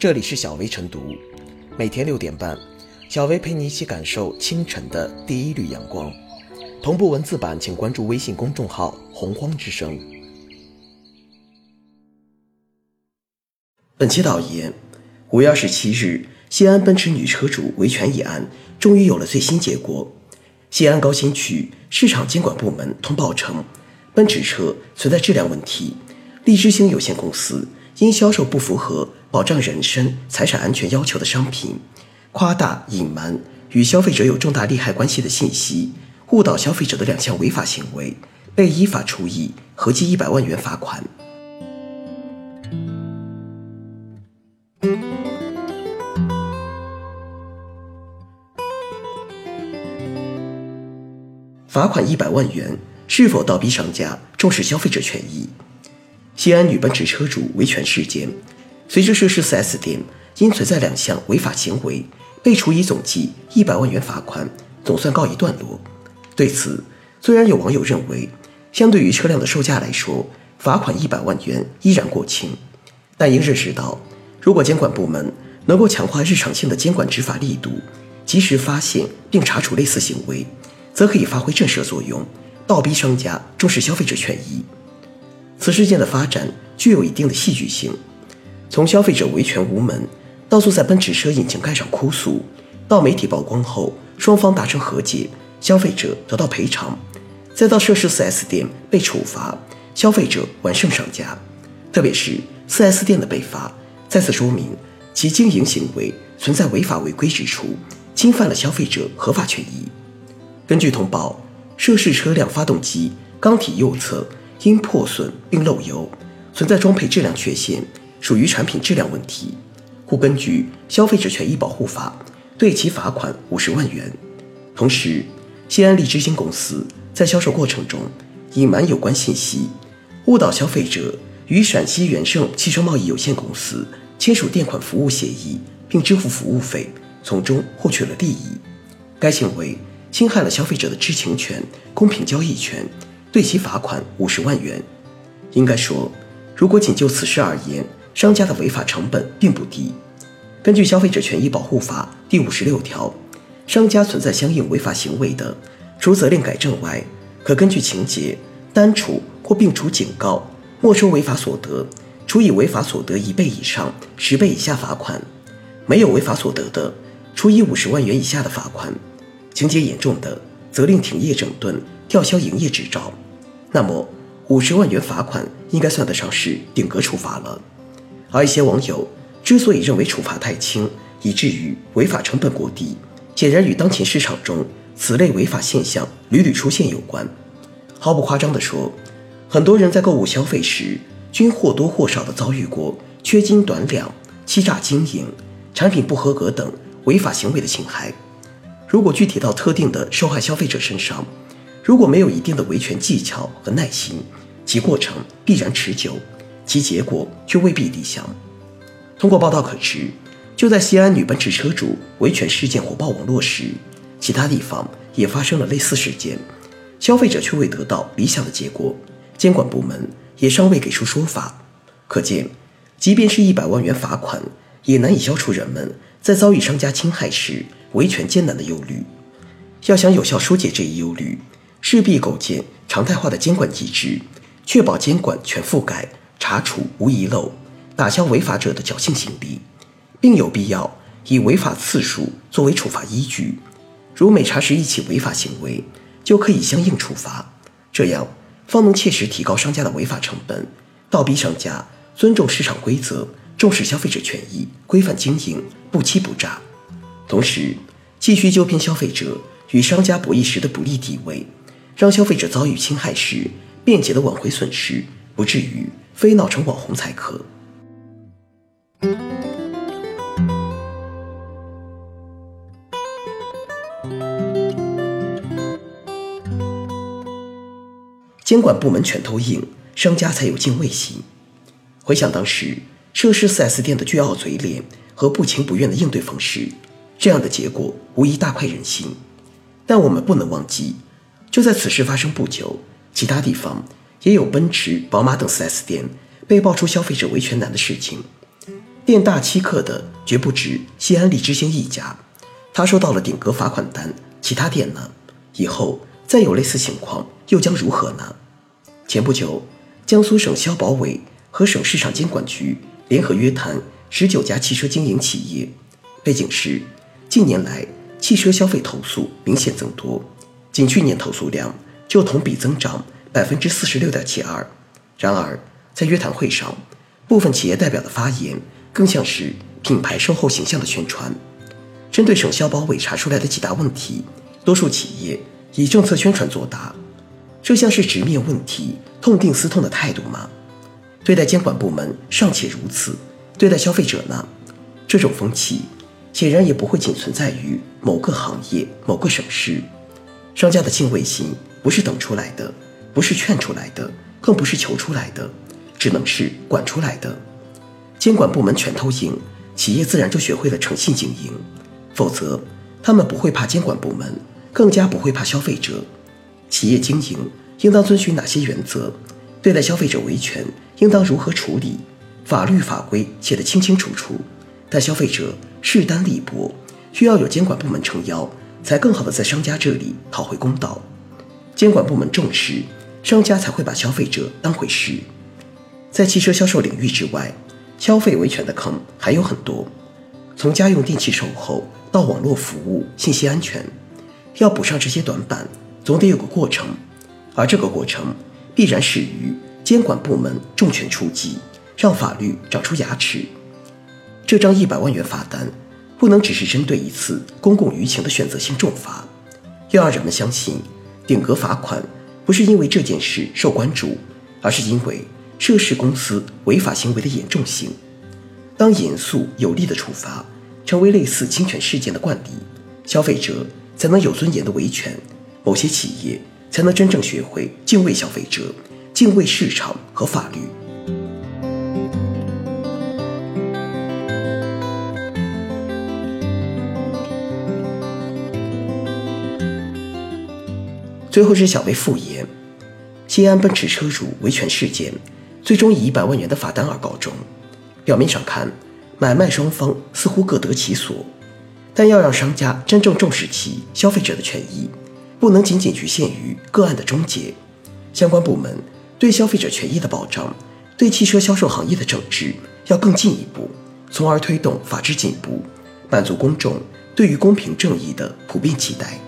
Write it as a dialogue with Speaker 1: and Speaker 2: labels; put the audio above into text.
Speaker 1: 这里是小薇晨读，每天六点半，小薇陪你一起感受清晨的第一缕阳光。同步文字版，请关注微信公众号“洪荒之声”。本期导言：五月二十七日，西安奔驰女车主维权一案终于有了最新结果。西安高新区市场监管部门通报称，奔驰车存在质量问题，荔枝星有限公司因销售不符合保障人身财产安全要求的商品，夸大隐瞒与消费者有重大利害关系的信息。误导消费者的两项违法行为，被依法处以合计一百万元罚款。罚款一百万元是否倒逼商家重视消费者权益？西安女奔驰车主维权事件，随着涉事 4S 店因存在两项违法行为，被处以总计一百万元罚款，总算告一段落。对此，虽然有网友认为，相对于车辆的售价来说，罚款一百万元依然过轻，但应认识到，如果监管部门能够强化日常性的监管执法力度，及时发现并查处类似行为，则可以发挥震慑作用，倒逼商家重视消费者权益。此事件的发展具有一定的戏剧性，从消费者维权无门，到坐在奔驰车引擎盖上哭诉，到媒体曝光后双方达成和解。消费者得到赔偿，再到涉事 4S 店被处罚，消费者完胜商家。特别是 4S 店的被罚，再次说明其经营行为存在违法违规之处，侵犯了消费者合法权益。根据通报，涉事车辆发动机缸体右侧因破损并漏油，存在装配质量缺陷，属于产品质量问题，故根据《消费者权益保护法》对其罚款五十万元。同时，西安荔枝星公司在销售过程中隐瞒有关信息，误导消费者与陕西元盛汽车贸易有限公司签署垫款服务协议，并支付服务费，从中获取了利益。该行为侵害了消费者的知情权、公平交易权，对其罚款五十万元。应该说，如果仅就此事而言，商家的违法成本并不低。根据《消费者权益保护法》第五十六条。商家存在相应违法行为的，除责令改正外，可根据情节单处或并处警告、没收违法所得，处以违法所得一倍以上十倍以下罚款；没有违法所得的，处以五十万元以下的罚款；情节严重的，责令停业整顿、吊销营业执照。那么，五十万元罚款应该算得上是顶格处罚了。而一些网友之所以认为处罚太轻，以至于违法成本过低。显然与当前市场中此类违法现象屡屡出现有关。毫不夸张地说，很多人在购物消费时，均或多或少地遭遇过缺斤短两、欺诈经营、产品不合格等违法行为的侵害。如果具体到特定的受害消费者身上，如果没有一定的维权技巧和耐心，其过程必然持久，其结果却未必理想。通过报道可知。就在西安女奔驰车主维权事件火爆网络时，其他地方也发生了类似事件，消费者却未得到理想的结果，监管部门也尚未给出说法。可见，即便是一百万元罚款，也难以消除人们在遭遇商家侵害时维权艰难的忧虑。要想有效疏解这一忧虑，势必构建常态化的监管机制，确保监管全覆盖、查处无遗漏，打消违法者的侥幸心理。并有必要以违法次数作为处罚依据，如每查实一起违法行为，就可以相应处罚，这样方能切实提高商家的违法成本，倒逼商家尊重市场规则，重视消费者权益，规范经营，不欺不诈。同时，继续纠偏消费者与商家博弈时的不利地位，让消费者遭遇侵害时便捷的挽回损失，不至于非闹成网红才可。监管部门拳头硬，商家才有敬畏心。回想当时涉事 4S 店的倨傲嘴脸和不情不愿的应对方式，这样的结果无疑大快人心。但我们不能忘记，就在此事发生不久，其他地方也有奔驰、宝马等 4S 店被爆出消费者维权难的事情。店大欺客的绝不止西安荔枝鲜一家，他收到了顶格罚款单，其他店呢？以后再有类似情况，又将如何呢？前不久，江苏省消保委和省市场监管局联合约谈十九家汽车经营企业，背景是近年来汽车消费投诉明显增多，仅去年投诉量就同比增长百分之四十六点七二。然而，在约谈会上，部分企业代表的发言更像是品牌售后形象的宣传。针对省消保委查出来的几大问题，多数企业以政策宣传作答，这像是直面问题、痛定思痛的态度吗？对待监管部门尚且如此，对待消费者呢？这种风气显然也不会仅存在于某个行业、某个省市。商家的敬畏心不是等出来的，不是劝出来的。更不是求出来的，只能是管出来的。监管部门拳头硬，企业自然就学会了诚信经营。否则，他们不会怕监管部门，更加不会怕消费者。企业经营应当遵循哪些原则？对待消费者维权应当如何处理？法律法规写得清清楚楚，但消费者势单力薄，需要有监管部门撑腰，才更好的在商家这里讨回公道。监管部门重视。商家才会把消费者当回事。在汽车销售领域之外，消费维权的坑还有很多，从家用电器售后到网络服务、信息安全，要补上这些短板，总得有个过程。而这个过程必然始于监管部门重拳出击，让法律长出牙齿。这张一百万元罚单不能只是针对一次公共舆情的选择性重罚，要让人们相信顶格罚款。不是因为这件事受关注，而是因为涉事公司违法行为的严重性。当严肃有力的处罚成为类似侵权事件的惯例，消费者才能有尊严的维权，某些企业才能真正学会敬畏消费者、敬畏市场和法律。最后是小薇复言，西安奔驰车主维权事件最终以一百万元的罚单而告终。表面上看，买卖双方似乎各得其所，但要让商家真正重视起消费者的权益，不能仅仅局限于个案的终结。相关部门对消费者权益的保障，对汽车销售行业的整治要更进一步，从而推动法治进步，满足公众对于公平正义的普遍期待。